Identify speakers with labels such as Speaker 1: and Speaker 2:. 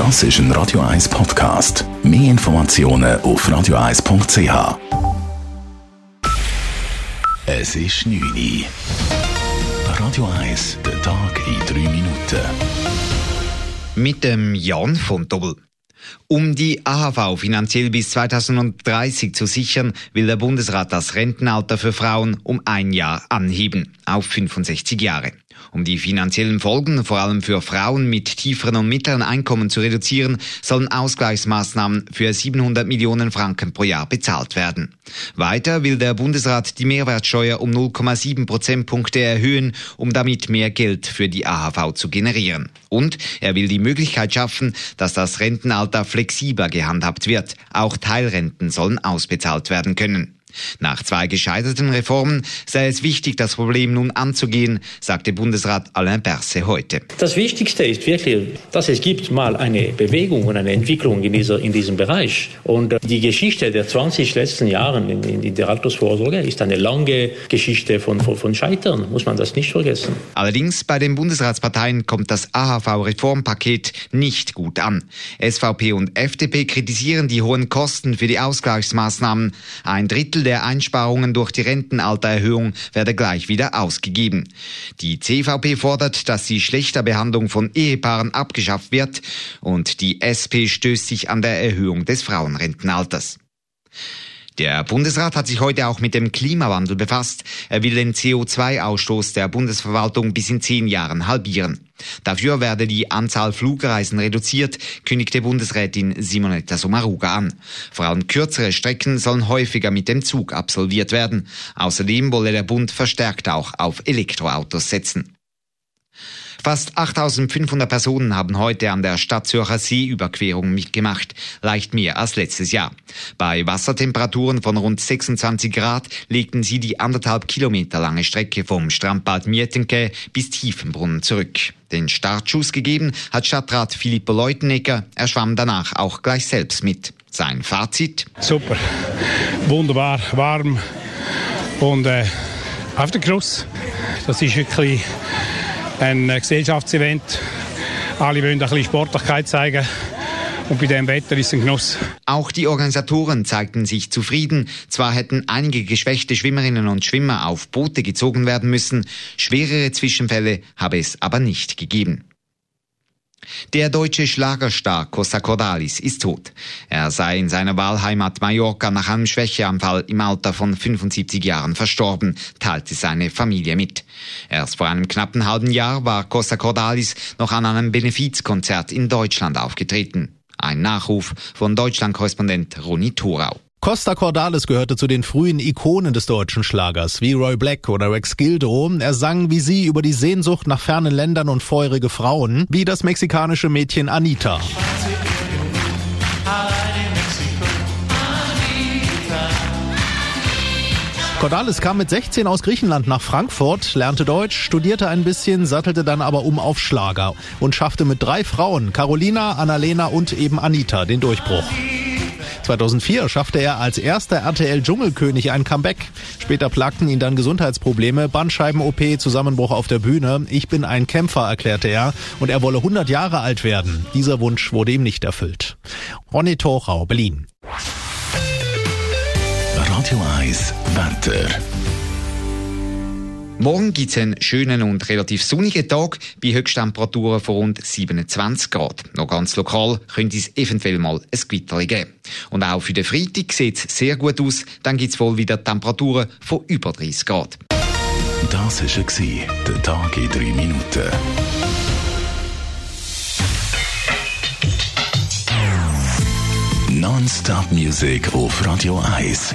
Speaker 1: Das ist ein Radio 1 Podcast. Mehr Informationen auf radio1.ch. Es ist 9 Uhr. Radio 1, der Tag in 3 Minuten.
Speaker 2: Mit dem Jan von Dobbel. Um die AHV finanziell bis 2030 zu sichern, will der Bundesrat das Rentenalter für Frauen um ein Jahr anheben, auf 65 Jahre. Um die finanziellen Folgen vor allem für Frauen mit tieferen und mittleren Einkommen zu reduzieren, sollen Ausgleichsmaßnahmen für 700 Millionen Franken pro Jahr bezahlt werden. Weiter will der Bundesrat die Mehrwertsteuer um 0,7 Prozentpunkte erhöhen, um damit mehr Geld für die AHV zu generieren. Und er will die Möglichkeit schaffen, dass das Rentenalter flexibler gehandhabt wird. Auch Teilrenten sollen ausbezahlt werden können. Nach zwei gescheiterten Reformen sei es wichtig, das Problem nun anzugehen, sagte Bundesrat Alain Berset heute.
Speaker 3: Das Wichtigste ist wirklich, dass es gibt mal eine Bewegung und eine Entwicklung in, dieser, in diesem Bereich. Und äh, die Geschichte der 20 letzten Jahre in, in der Altersvorsorge ist eine lange Geschichte von, von, von Scheitern, muss man das nicht vergessen.
Speaker 2: Allerdings bei den Bundesratsparteien kommt das AHV-Reformpaket nicht gut an. SVP und FDP kritisieren die hohen Kosten für die Ausgleichsmaßnahmen. Ein Drittel Drittel der Einsparungen durch die Rentenaltererhöhung werde gleich wieder ausgegeben. Die CVP fordert, dass die Schlechterbehandlung von Ehepaaren abgeschafft wird und die SP stößt sich an der Erhöhung des Frauenrentenalters. Der Bundesrat hat sich heute auch mit dem Klimawandel befasst. Er will den CO2-Ausstoß der Bundesverwaltung bis in zehn Jahren halbieren. Dafür werde die Anzahl Flugreisen reduziert, kündigte Bundesrätin Simonetta Sommaruga an. Vor allem kürzere Strecken sollen häufiger mit dem Zug absolviert werden. Außerdem wolle der Bund verstärkt auch auf Elektroautos setzen. Fast 8500 Personen haben heute an der Stadt Zürcher Seeüberquerung mitgemacht, leicht mehr als letztes Jahr. Bei Wassertemperaturen von rund 26 Grad legten sie die anderthalb Kilometer lange Strecke vom Strandbad Mietenke bis Tiefenbrunnen zurück. Den Startschuss gegeben hat Stadtrat Filippo Leutenegger. Er schwamm danach auch gleich selbst mit. Sein Fazit?
Speaker 4: Super, wunderbar, warm und äh, auf der Kruss. Das ist wirklich ein Gesellschaftsevent. Alle wollen ein bisschen Sportlichkeit zeigen. Und bei dem Wetter ist ein Genuss.
Speaker 2: Auch die Organisatoren zeigten sich zufrieden. Zwar hätten einige geschwächte Schwimmerinnen und Schwimmer auf Boote gezogen werden müssen, schwerere Zwischenfälle habe es aber nicht gegeben. Der deutsche Schlagerstar Costa Cordalis ist tot. Er sei in seiner Wahlheimat Mallorca nach einem Schwächeanfall im Alter von 75 Jahren verstorben, teilte seine Familie mit. Erst vor einem knappen halben Jahr war Costa Cordalis noch an einem Benefizkonzert in Deutschland aufgetreten. Ein Nachruf von Deutschland-Korrespondent Ronny Thorau.
Speaker 5: Costa Cordalis gehörte zu den frühen Ikonen des deutschen Schlagers, wie Roy Black oder Rex Gildo. Er sang wie sie über die Sehnsucht nach fernen Ländern und feurige Frauen, wie das mexikanische Mädchen Anita. Cordalis kam mit 16 aus Griechenland nach Frankfurt, lernte Deutsch, studierte ein bisschen, sattelte dann aber um auf Schlager und schaffte mit drei Frauen, Carolina, Annalena und eben Anita, den Durchbruch. 2004 schaffte er als erster RTL Dschungelkönig ein Comeback. Später plagten ihn dann Gesundheitsprobleme, Bandscheiben-OP, Zusammenbruch auf der Bühne. Ich bin ein Kämpfer, erklärte er, und er wolle 100 Jahre alt werden. Dieser Wunsch wurde ihm nicht erfüllt. Ronny Thorau, Berlin.
Speaker 1: Radio 1 Wetter.
Speaker 2: Morgen gibt es einen schönen und relativ sonnigen Tag bei Höchsttemperaturen von rund 27 Grad. Noch ganz lokal könnte es eventuell mal ein Gewitter geben. Und auch für den Freitag sieht es sehr gut aus. Dann gibt es wohl wieder Temperaturen von über 30 Grad.
Speaker 1: Das war der Tag in 3 Minuten. Non-Stop Music auf Radio 1.